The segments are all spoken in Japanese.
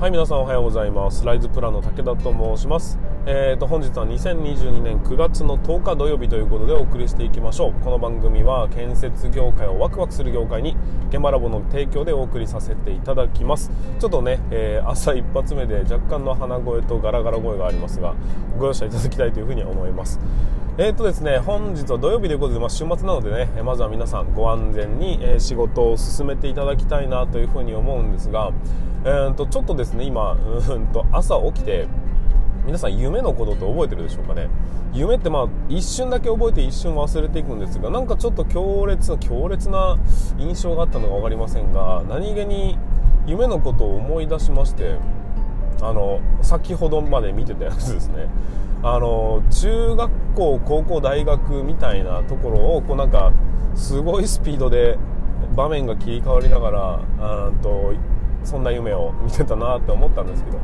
はい皆さんおはようございます。ライズプランの武田と申します。えーと本日は2022年9月の10日土曜日ということでお送りしていきましょう。この番組は建設業界をワクワクする業界に現場ラボの提供でお送りさせていただきます。ちょっとね、えー、朝一発目で若干の鼻声とガラガラ声がありますがご容赦いただきたいというふうに思います。えーとですね、本日は土曜日ということで、まあ、週末なのでね、まずは皆さんご安全に、え仕事を進めていただきたいなというふうに思うんですが、えー、とちょっとですね今うんと朝起きて皆さん夢のことって覚えてるでしょうかね？夢ってまあ一瞬だけ覚えて一瞬忘れていくんですがなんかちょっと強烈な強烈な印象があったのか分かりませんが何気に夢のことを思い出しましてあの先ほどまで見てたやつですね。あの中学校高校大学みたいなところをこうなんかすごいスピードで場面が切り替わりながらあとそんな夢を見てたなって思ったんですけど。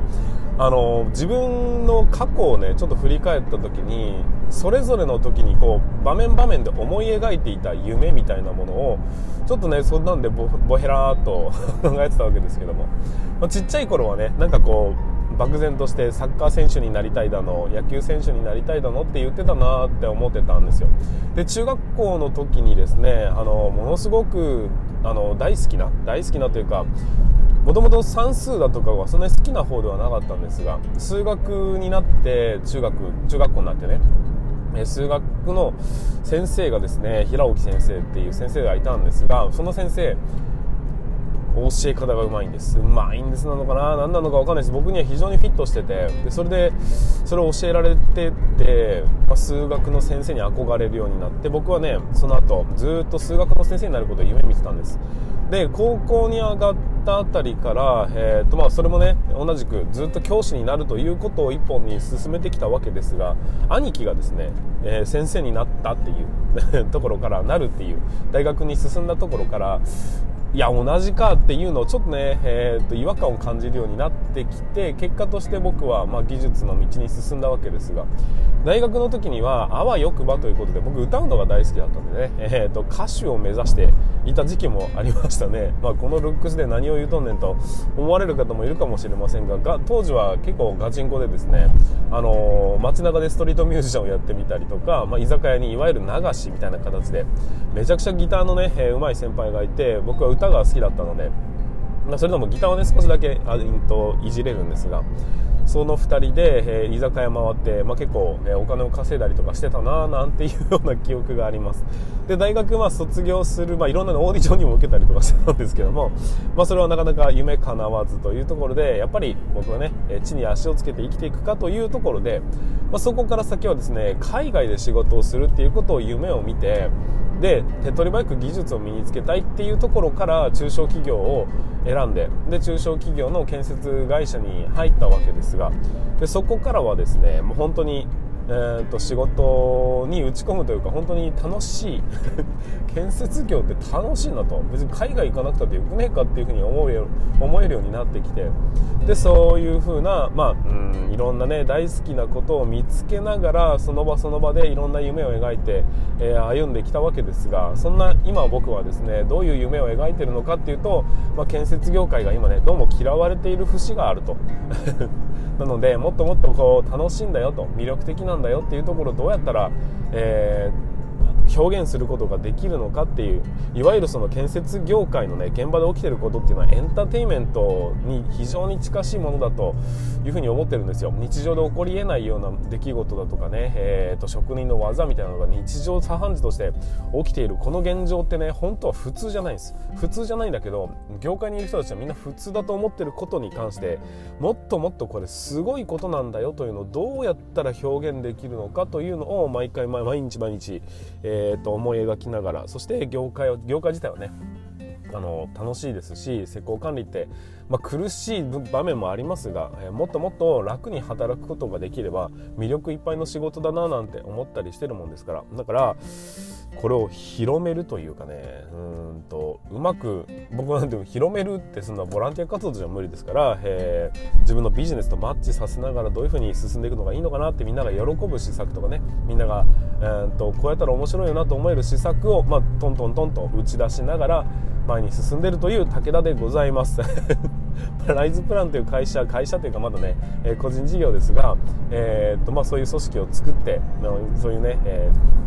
あの自分の過去をねちょっと振り返った時にそれぞれの時にこう場面場面で思い描いていた夢みたいなものをちょっとねそんなんでボヘラーっと 考えてたわけですけども、まあ、ちっちゃい頃はねなんかこう漠然としてサッカー選手になりたいだの野球選手になりたいだのって言ってたなって思ってたんですよ。で中学校の時にですねあのものすごくあの大好きな大好きなというかもともと算数だとかはそんなに好きな方ではなかったんですが数学になって中学中学校になってね数学の先生がですね平置先生っていう先生がいたんですがその先生教え方がうまいんです。うまいんですなのかな？何なのか分かんないです。僕には非常にフィットしててでそれでそれを教えられてて、まあ、数学の先生に憧れるようになって僕はねその後ずっと数学の先生になることを夢見てたんです。で高校に上がったあたりから、えーとまあ、それもね同じくずっと教師になるということを一本に進めてきたわけですが兄貴がですね、えー、先生になったっていう ところからなるっていう大学に進んだところからいや同じかっていうのをちょっとね、えー、と違和感を感じるようになってきて結果として僕は、まあ、技術の道に進んだわけですが大学の時にはあわよくばということで僕歌うのが大好きだったんでね、えー、と歌手を目指していた時期もありましたね、まあ、このルックスで何を言うとんねんと思われる方もいるかもしれませんがが当時は結構ガチンコでですね、あのー、街中でストリートミュージシャンをやってみたりとか、まあ、居酒屋にいわゆる流しみたいな形でめちゃくちゃギターのね、えー、上手い先輩がいて僕は歌が好きだったので、まあ、それでもギターはね少しだけあといじれるんですがその2人で、えー、居酒屋回って、まあ、結構、えー、お金を稼いだりとかしてたななんていうような記憶があります。で大学は卒業する、まあ、いろんなオーディションにも受けたりとかしてたんですけども、まあ、それはなかなか夢叶わずというところでやっぱり僕はね地に足をつけて生きていくかというところで、まあ、そこから先はですね海外で仕事をするっていうことを夢を見てで手っ取り早く技術を身につけたいっていうところから中小企業を選選んでで中小企業の建設会社に入ったわけですがでそこからはですねもう本当にえーと、仕事に打ち込むというか本当に楽しい 建設業って楽しいなと。別に海外行かなくたってよくねえかっていうふうに思え思えるようになってきて。でそういうふうな、まあ、うんいろんなね大好きなことを見つけながらその場その場でいろんな夢を描いて、えー、歩んできたわけですがそんな今僕はですねどういう夢を描いてるのかっていうと、まあ、建設業界が今ねどうも嫌われている節があると。なのでもっともっとこう楽しいんだよと魅力的なんだよっていうところをどうやったら、えー表現することができるのかっていういわゆるその建設業界のね現場で起きてることっていうのはエンターテインメントに非常に近しいものだというふうに思ってるんですよ。日常で起こりえないような出来事だとかね、えーと、職人の技みたいなのが日常茶飯事として起きているこの現状ってね本当は普通じゃないんです。普通じゃないんだけど業界にいる人たちはみんな普通だと思ってることに関してもっともっとこれすごいことなんだよというのをどうやったら表現できるのかというのを毎回毎日毎日、えーえー、と思い描きながらそして業界を業界自体はねあの楽しいですし施工管理って、まあ、苦しい場面もありますが、えー、もっともっと楽に働くことができれば魅力いっぱいの仕事だななんて思ったりしてるもんですから。だからこれを広めるというかねうんとうまく僕なんて広めるってそんなボランティア活動じゃ無理ですから、えー、自分のビジネスとマッチさせながらどういうふうに進んでいくのがいいのかなってみんなが喜ぶ施策とかねみんながえー、とこうやったら面白いよなと思える施策を、まあ、トントントンと打ち出しながら前に進んでるという武田でございます。ライズプランという会社会社というかまだね、えー、個人事業ですが、えーとまあ、そういう組織を作って、そういうね、えー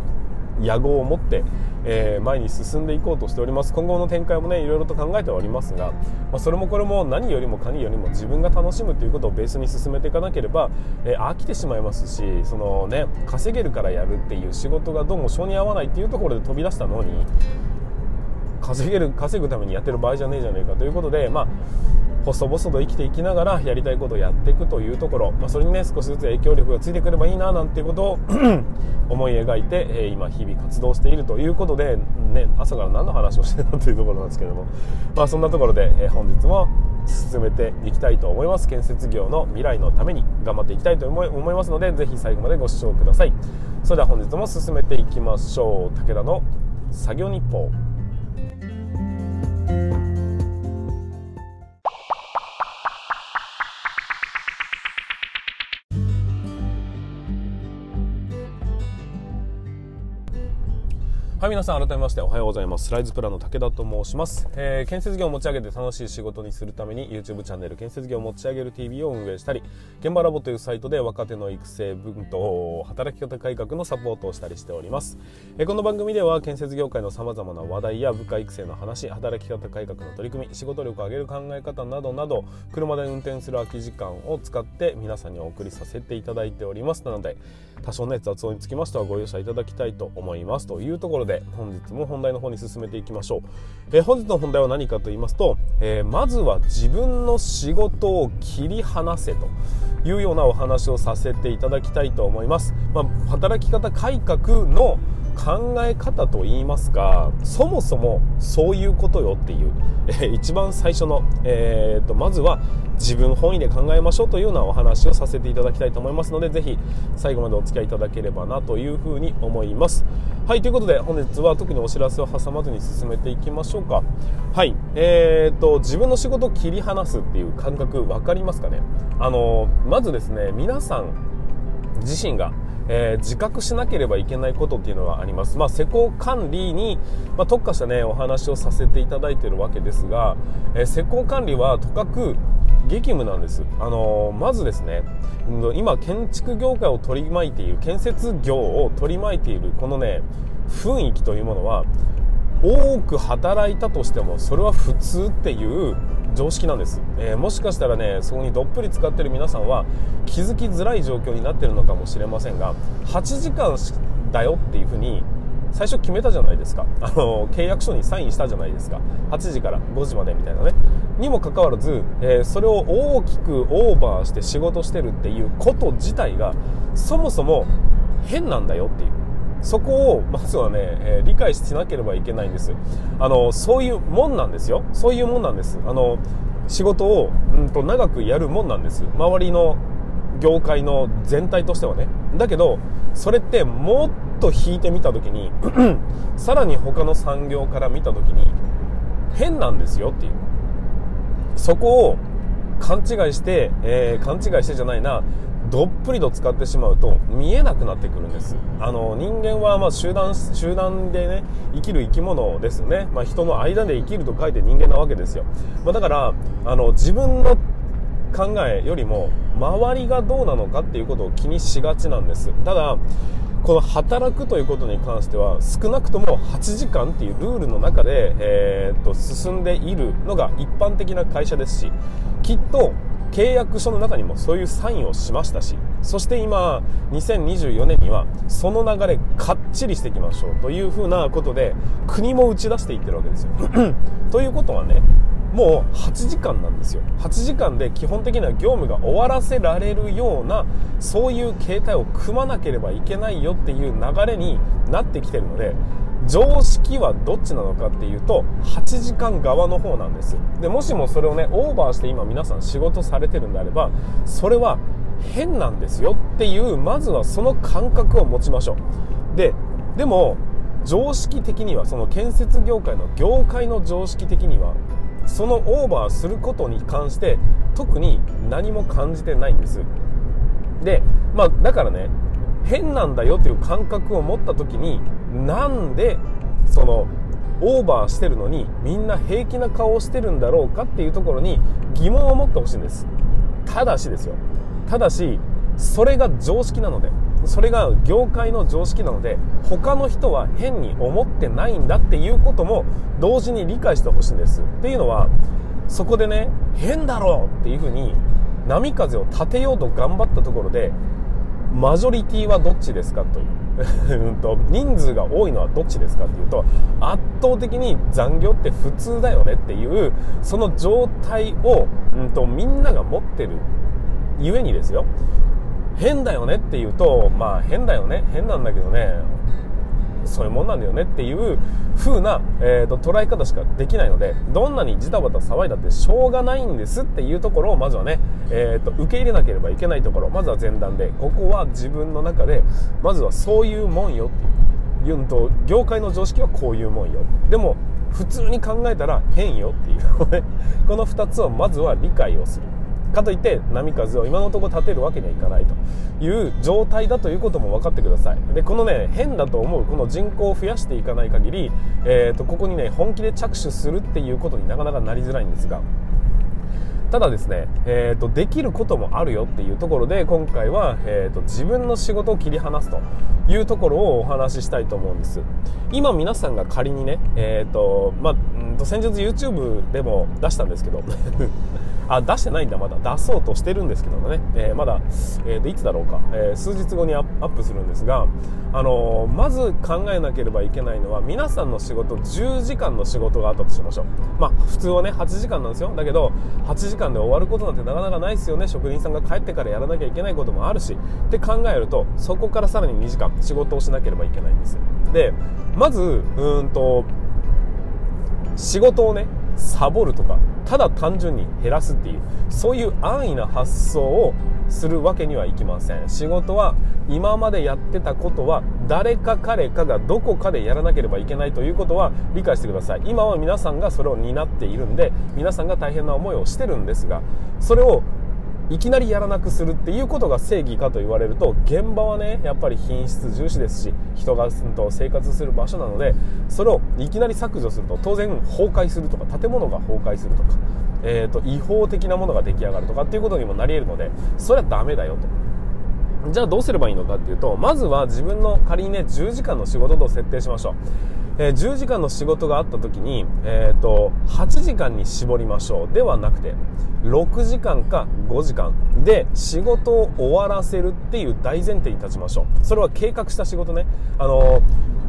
野望を持って、えー、前に進んでいこうとしております。今後の展開もねいろいろと考えておりますが、まあ、それもこれも何よりも何よりも自分が楽しむということをベースに進めていかなければ、えー、飽きてしまいますしそのね稼げるからやるっていう仕事がどうも性に合わないっていうところで飛び出したのに稼げる稼ぐためにやってる場合じゃねえじゃねえかということでまあ細々と生きていきながらやりたいことをやっていくというところ、まあ、それにね少しずつ影響力がついてくればいいななんていうことを思い描いて、え、今日々活動しているということで、ね、朝から何の話をしてるのというところなんですけども、まあ、そんなところで、え、本日も進めていきたいと思います。建設業の未来のために頑張っていきたいと思い思いますのでぜひ最後までご視聴ください。それでは本日も進めていきましょう。武田の作業日報。はい皆さん改めましておはようございます。スライズプランの武田と申します、えー、建設業を持ち上げて楽しい仕事にするために YouTube チャンネル建設業を持ち上げる TV を運営したり現場ラボというサイトで若手の育成分と働き方改革のサポートをしたりしております、えー、この番組では建設業界の様々な話題や部下育成の話働き方改革の取り組み仕事力を上げる考え方などなど車で運転する空き時間を使って皆さんにお送りさせていただいております。なので多少ね雑音につきましてはご容赦いただきたいと思いますというところで本日も本題の方に進めていきましょう、えー、本日の本題は何かと言いますと、えー、まずは自分の仕事を切り離せというようなお話をさせていただきたいと思います、まあ、働き方改革の考え方と言いますかそもそもそういうことよっていう、えー、一番最初の、えーと、まずは自分本位で考えましょうというようなお話をさせていただきたいと思いますのでぜひ最後までお付き合いいただければなというふうに思います。はいということで本日は特にお知らせを挟まずに進めていきましょうか。はいえーと自分の仕事を切り離すっていう感覚分かりますかね？あのまずですね皆さん自身がえー、自覚しなければいけないことっていうのはあります。まあ、施工管理に、まあ、特化したね、お話をさせていただいているわけですが、えー、施工管理はとかく激務なんです。あのー、まずですね、今建築業界を取り巻いている、建設業を取り巻いているこのね、雰囲気というものは、多く働いたとしてもそれは普通っていう常識なんです、えー、もしかしたらねそこにどっぷり使ってる皆さんは気づきづらい状況になってるのかもしれませんが8時間だよっていうふうに最初決めたじゃないですか。あの契約書にサインしたじゃないですか。8時から5時までみたいなね。にもかかわらず、えー、それを大きくオーバーして仕事してるっていうこと自体がそもそも変なんだよっていう。そこをまずはね、えー、理解しなければいけないんです。あのそういうもんなんですよ。そういうもんなんです。あの仕事を、うんと、長くやるもんなんです。周りの業界の全体としてはね。だけどそれってもっと引いてみた時に さらに他の産業から見た時に変なんですよっていう。そこを勘違いして、えー、勘違いしてじゃないな。どっぷりと使ってしまうと見えなくなってくるんです。あの人間はま集団集団でね生きる生き物ですよね、まあ、人の間で生きると書いて人間なわけですよ、まあ、だからあの自分の考えよりも周りがどうなのかっていうことを気にしがちなんです。ただこの働くということに関しては少なくとも8時間っていうルールの中で、えー、っと進んでいるのが一般的な会社ですしきっと契約書の中にもそういうサインをしましたしそして今2024年にはその流れかっちりしていきましょうというふうなことで国も打ち出していってるわけですよ。ということはねもう8時間なんですよ。8時間で基本的な業務が終わらせられるようなそういう形態を組まなければいけないよっていう流れになってきてるので常識はどっちなのかっていうと8時間側の方なんです。でもしもそれをねオーバーして今皆さん仕事されてるんであればそれは変なんですよっていうまずはその感覚を持ちましょう。ででも常識的にはその建設業界の業界の常識的にはそのオーバーすることに関して特に何も感じてないんです。でまあだからね変なんだよっていう感覚を持った時になんでそのオーバーしてるのにみんな平気な顔をしてるんだろうかっていうところに疑問を持ってほしいんです。ただしですよ。ただしそれが常識なのでそれが業界の常識なので他の人は変に思ってないんだっていうことも同時に理解してほしいんです。っていうのはそこでね変だろうっていうふうに波風を立てようと頑張ったところでマジョリティはどっちですかという。人数が多いのはどっちですかっていうと圧倒的に残業って普通だよねっていうその状態を、うんと、みんなが持ってるゆえにですよ。変だよねっていうとまあ変だよね。変なんだけどね。そういうもんなんだよねっていう風な、えーと、捉え方しかできないのでどんなにジタバタ騒いだってしょうがないんですっていうところをまずはね、えーと、受け入れなければいけないところまずは前段でここは自分の中でまずはそういうもんよっていう言うと業界の常識はこういうもんよ。でも普通に考えたら変よっていうこの2つをまずは理解をする。かといって波風を今のところ立てるわけにはいかないという状態だということも分かってください。でこのね変だと思うこの人口を増やしていかない限り、えーと、ここにね本気で着手するっていうことになかなかなりづらいんですが。ただですね、えーと、できることもあるよっていうところで今回は、えーと、自分の仕事を切り離すというところをお話ししたいと思うんです。今皆さんが仮にね、えーとまあ、先日 YouTube でも出したんですけど。あ出してないんだまだ。出そうとしてるんですけどね、えー、まだ、えー、いつだろうか、えー、数日後にアップするんですが、あのまず考えなければいけないのは皆さんの仕事10時間の仕事があったとしましょう。まあ普通はね8時間なんですよ。だけど8時間で終わることなんてなかなかないですよね。職人さんが帰ってからやらなきゃいけないこともあるし。って考えるとそこからさらに2時間仕事をしなければいけないんですよ。でまずうんと仕事をねサボるとかただ単純に減らすっていうそういう安易な発想をするわけにはいきません。仕事は今までやってたことは誰か彼かがどこかでやらなければいけないということは理解してください。今は皆さんがそれを担っているんで皆さんが大変な思いをしてるんですがそれをいきなりやらなくするっていうことが正義かと言われると現場はねやっぱり品質重視ですし人が生活する場所なのでそれをいきなり削除すると当然崩壊するとか建物が崩壊するとか、えーと、違法的なものが出来上がるとかっていうことにもなり得るのでそれはダメだよと。じゃあどうすればいいのかっていうとまずは自分の仮にね10時間の仕事と設定しましょう。えー、10時間の仕事があった時に、えーと、8時間に絞りましょう。ではなくて6時間か5時間。で仕事を終わらせるっていう大前提に立ちましょう。それは計画した仕事ね。あのー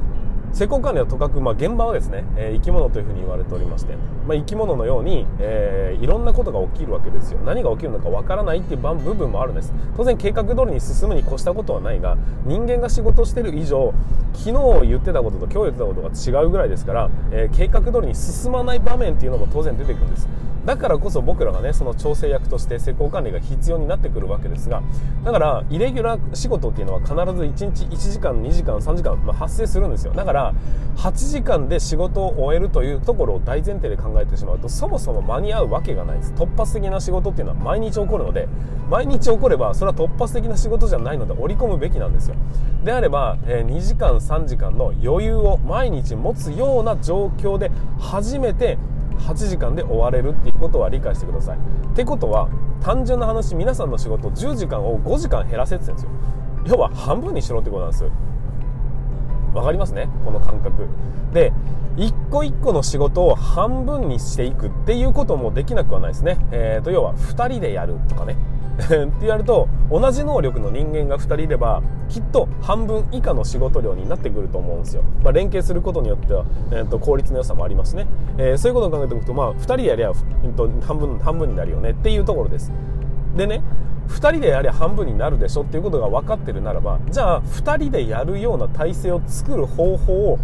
施工管理はとかく、まあ、現場はですね、えー、生き物というふうに言われておりまして、まあ、生き物のように、えー、いろんなことが起きるわけですよ。何が起きるのかわからないっていう部分もあるんです。当然計画通りに進むに越したことはないが人間が仕事してる以上昨日言ってたことと今日言ってたことが違うぐらいですから、えー、計画通りに進まない場面っていうのも当然出てくるんです。だからこそ僕らがねその調整役として施工管理が必要になってくるわけですがだからイレギュラー仕事っていうのは必ず1日1時間2時間3時間、まあ、発生するんですよ。だから8時間で仕事を終えるというところを大前提で考えてしまうとそもそも間に合うわけがないです。突発的な仕事っていうのは毎日起こるので毎日起こればそれは突発的な仕事じゃないので織り込むべきなんですよ。であれば、えー、2時間3時間の余裕を毎日持つような状況で初めて8時間で終われるっていうことは理解してください。ってことは単純な話皆さんの仕事10時間を5時間減らせって言ってるんですよ。要は半分にしろってことなんですわかりますね？この感覚。で一個一個の仕事を半分にしていくっていうこともできなくはないですね。えーと要は2人でやるとかね。ってやると同じ能力の人間が2人いればきっと半分以下の仕事量になってくると思うんですよ、まあ、連携することによっては、えー、と効率の良さもありますね、えー、そういうことを考えておくと、まあ、2人でやりゃ、えー、と半分半分になるよね。っていうところです。でね2人でやりゃ半分になるでしょ。っていうことが分かってるならばじゃあ2人でやるような体制を作る方法を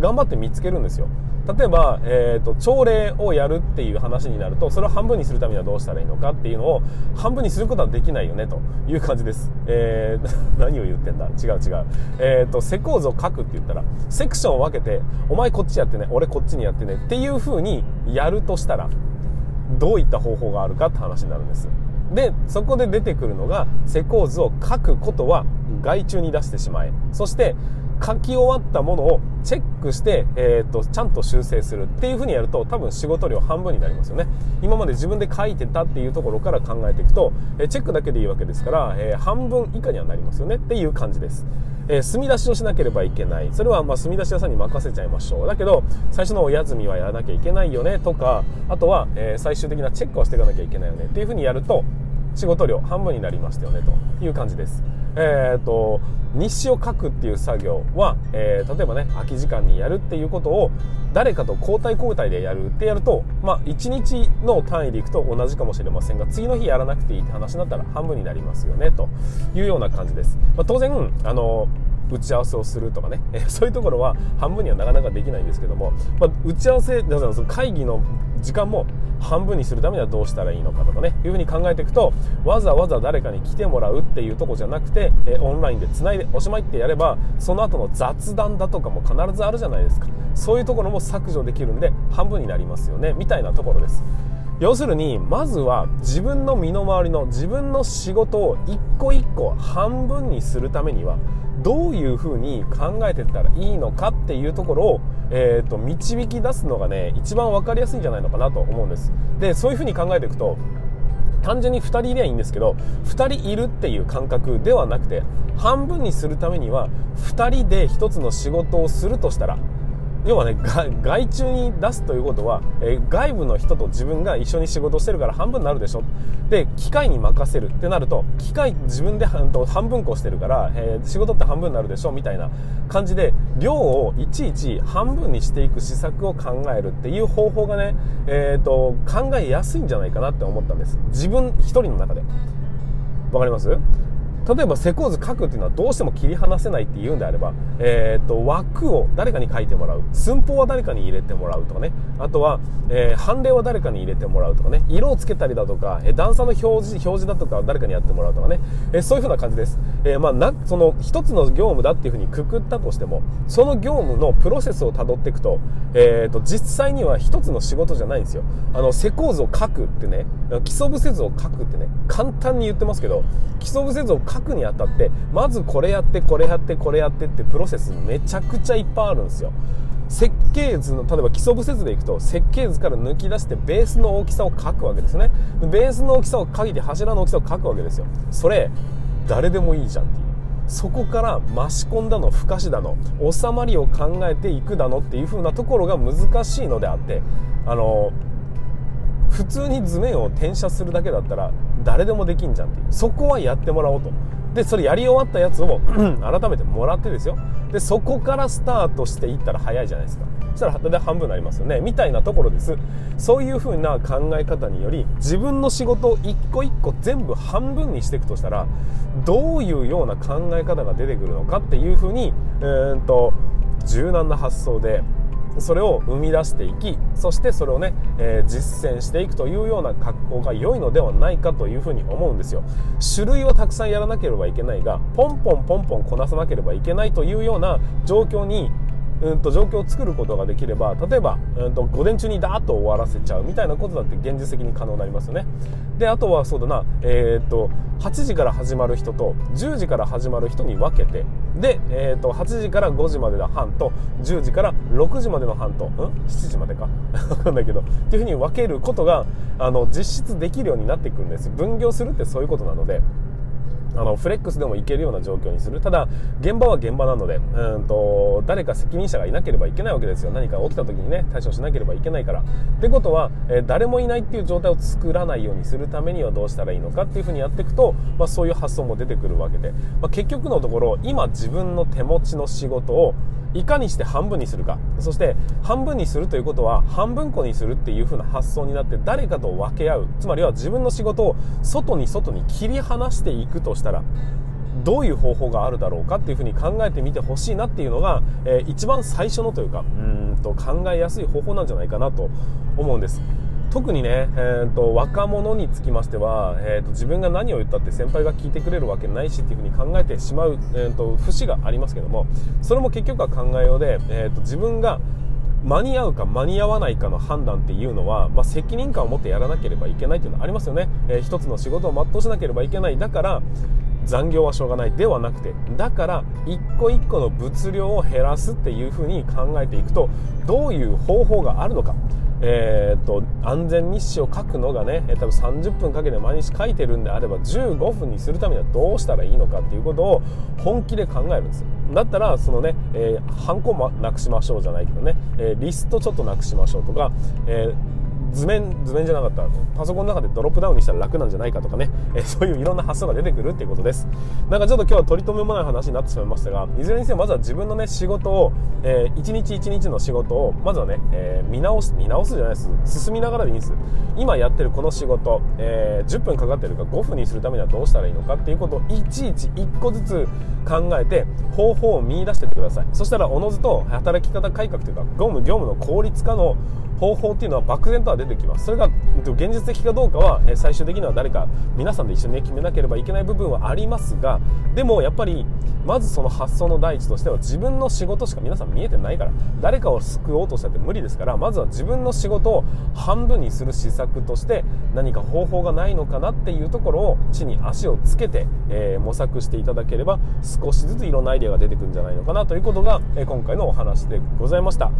頑張って見つけるんですよ。例えば、えーと、朝礼をやるっていう話になるとそれを半分にするためにはどうしたらいいのかっていうのを半分にすることはできないよねという感じです、えー、何を言ってんだ？違う違う、えーと、施工図を書くって言ったらセクションを分けてお前こっちやってね俺こっちにやってねっていう風にやるとしたらどういった方法があるかって話になるんです。でそこで出てくるのが施工図を書くことは外注に出してしまえ。そして書き終わったものをチェックして、えーと、ちゃんと修正するっていう風にやると多分仕事量半分になりますよね。今まで自分で書いてたっていうところから考えていくと、え、チェックだけでいいわけですから、えー、半分以下にはなりますよね。っていう感じです、えー、墨出しをしなければいけない。それはまあ墨出し屋さんに任せちゃいましょう。だけど最初のお休みはやらなきゃいけないよねとかあとは、え最終的なチェックをしていかなきゃいけないよね。っていう風にやると仕事量半分になりましたよねという感じです。えーと、日誌を書くっていう作業は、えー、例えばね空き時間にやるっていうことを誰かと交代交代でやるってやると、まあ、1日の単位でいくと同じかもしれませんが次の日やらなくていいって話になったら半分になりますよねというような感じです、まあ、当然あの打ち合わせをするとかね、え そういうところは半分にはなかなかできないんですけども、まあ、打ち合わせ会議の時間も半分にするためにはどうしたらいいのかとかねいうふうに考えていくとわざわざ誰かに来てもらうっていうとこじゃなくて、えオンラインでつないでおしまいってやればその後の雑談だとかも必ずあるじゃないですか。そういうところも削除できるんで半分になりますよねみたいなところです。要するにまずは自分の身の回りの自分の仕事を一個一個半分にするためにはどういうふうに考えていったらいいのかっていうところを、えーと、導き出すのがね一番分かりやすいんじゃないのかなと思うんです。でそういうふうに考えていくと単純に2人いりゃいいんですけど2人いるっていう感覚ではなくて半分にするためには2人で1つの仕事をするとしたら要はね外注に出すということは、えー、外部の人と自分が一緒に仕事してるから半分になるでしょ。で機械に任せるってなると機械自分で半分こしてるから、えー、仕事って半分になるでしょみたいな感じで量をいちいち半分にしていく施策を考えるっていう方法がね、えーと、考えやすいんじゃないかなって思ったんです。自分一人の中で。わかります？例えば施工図書くっていうのはどうしても切り離せないっていうんであれば、えー、と枠を誰かに書いてもらう。寸法は誰かに入れてもらうとかね。あとは、えー、判例は誰かに入れてもらうとかね。色をつけたりだとか、え段差の表示表示だとか誰かにやってもらうとかね、えそういう風な感じです、えまあ、なその一つの業務だっていう風にくくったとしてもその業務のプロセスをたどっていくと,、えー、と実際には一つの仕事じゃないんですよ。あの施工図を書くってね基礎部設図を書くってね簡単に言ってますけど基礎部設図を書くにあたってまずこれやってこれやってこれやってってプロセスめちゃくちゃいっぱいあるんですよ。設計図の例えば基礎部設でいくと設計図から抜き出してベースの大きさを書くわけですね。ベースの大きさを書いて柱の大きさを書くわけですよ。それ誰でもいいじゃんっていう。そこから増し込んだのふかしだの収まりを考えていくだのっていう風なところが難しいのであってあの普通に図面を転写するだけだったら誰でもできんじゃんっていう。そこはやってもらおうと。でそれやり終わったやつを 改めてもらってですよ。でそこからスタートしていったら早いじゃないですか。そしたら大体半分になりますよね。みたいなところです。そういう風な考え方により自分の仕事を一個一個全部半分にしていくとしたらどういうような考え方が出てくるのかっていう風にうんと柔軟な発想でそれを生み出していきそしてそれをね、えー、実践していくというような格好が良いのではないかというふうに思うんですよ。種類をたくさんやらなければいけないがポンポンポンポンこなさなければいけないというような状況にうんと状況を作ることができれば例えば、うんと、午前中にダーッと終わらせちゃうみたいなことだって現実的に可能になりますよね。であとはそうだな、えー、っと8時から始まる人と10時から始まる人に分けてで、えー、っと8時から5時までの班と10時から6時までの班とん？7時までか。分かんないけどっていうふうに分けることがあの実質できるようになっていくんです。分業するってそういうことなので。あのフレックスでもいけるような状況にする。ただ現場は現場なのでうんと誰か責任者がいなければいけないわけですよ。何か起きた時にね対処しなければいけないから。ってことは、え、誰もいないっていう状態を作らないようにするためにはどうしたらいいのかっていうふうにやっていくと、まあ、そういう発想も出てくるわけで、まあ、結局のところ今自分の手持ちの仕事をいかにして半分にするかそして半分にするということは半分個にするっていう風な発想になって誰かと分け合うつまりは自分の仕事を外に外に切り離していくとしたらどういう方法があるだろうかっていうふうに考えてみてほしいなっていうのが、えー、一番最初のというかうんと考えやすい方法なんじゃないかなと思うんです。特にね、えーと、若者につきましては、えーと、自分が何を言ったって先輩が聞いてくれるわけないしっていうふうに考えてしまう、えーと、節がありますけどもそれも結局は考えようで、えー、と自分が間に合うか間に合わないかの判断っていうのは、まあ、責任感を持ってやらなければいけないっていうのはありますよね、えー、一つの仕事を全うしなければいけない。だから残業はしょうがないではなくてだから一個一個の物量を減らすっていうふうに考えていくとどういう方法があるのか。え、っと安全日誌を書くのがね多分30分かけて毎日書いてるんであれば15分にするためにはどうしたらいいのかっていうことを本気で考えるんですよ。だったらそのね、えー、ハンコもなくしましょうじゃないけどね、えー、リストちょっとなくしましょうとか、えー図面図面じゃなかった。パソコンの中でドロップダウンにしたら楽なんじゃないかとかね、えそういういろんな発想が出てくるっていうことです。なんかちょっと今日は取り留めもない話になってしまいましたがいずれにせよまずは自分のね仕事を、えー、一日一日の仕事をまずはね、えー、見直す見直すじゃないです。進みながらでいいんです。今やってるこの仕事、えー、10分かかってるか5分にするためにはどうしたらいいのかっていうことをいちいち1個ずつ考えて方法を見出してってください。そしたらおのずと働き方改革というか業務業務の効率化の方法っていうのは漠然とは出てきます。それが現実的かどうかは最終的には誰か皆さんで一緒に決めなければいけない部分はありますがでもやっぱりまずその発想の第一としては自分の仕事しか皆さん見えてないから誰かを救おうとしたって無理ですからまずは自分の仕事を半分にする施策として何か方法がないのかなっていうところを地に足をつけて、え、模索していただければ少しずついろんなアイデアが出てくるんじゃないのかなということが、え、今回のお話でございました。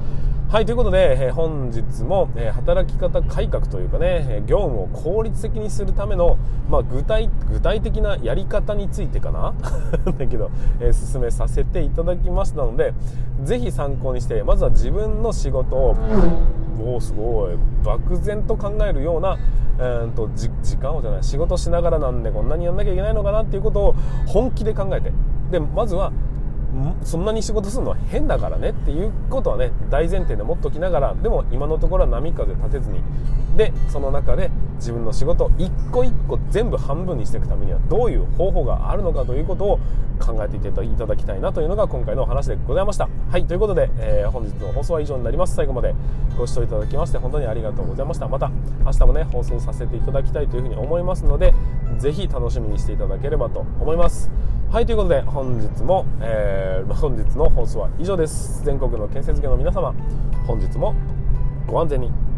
はいということで、え、本日も、え働き方改革というかね業務を効率的にするための、まあ、具体具体的なやり方についてかな？だけど、え進めさせていただきましたのでぜひ参考にしてまずは自分の仕事をおすごい漠然と考えるような、えーと、時間をじゃない仕事しながらなんでこんなにやんなきゃいけないのかなっていうことを本気で考えてでまずはそんなに仕事するのは変だからねっていうことはね大前提で持っときながらでも今のところは波風立てずに。でその中で自分の仕事一個一個全部半分にしていくためにはどういう方法があるのかということを考えていただきたいなというのが今回のお話でございました。はいということで、えー、本日の放送は以上になります。最後までご視聴いただきまして本当にありがとうございました。また明日もね放送させていただきたいというふうに思いますのでぜひ楽しみにしていただければと思います。はいということで本日も、えー、本日の放送は以上です。全国の建設業の皆様本日もご安全に。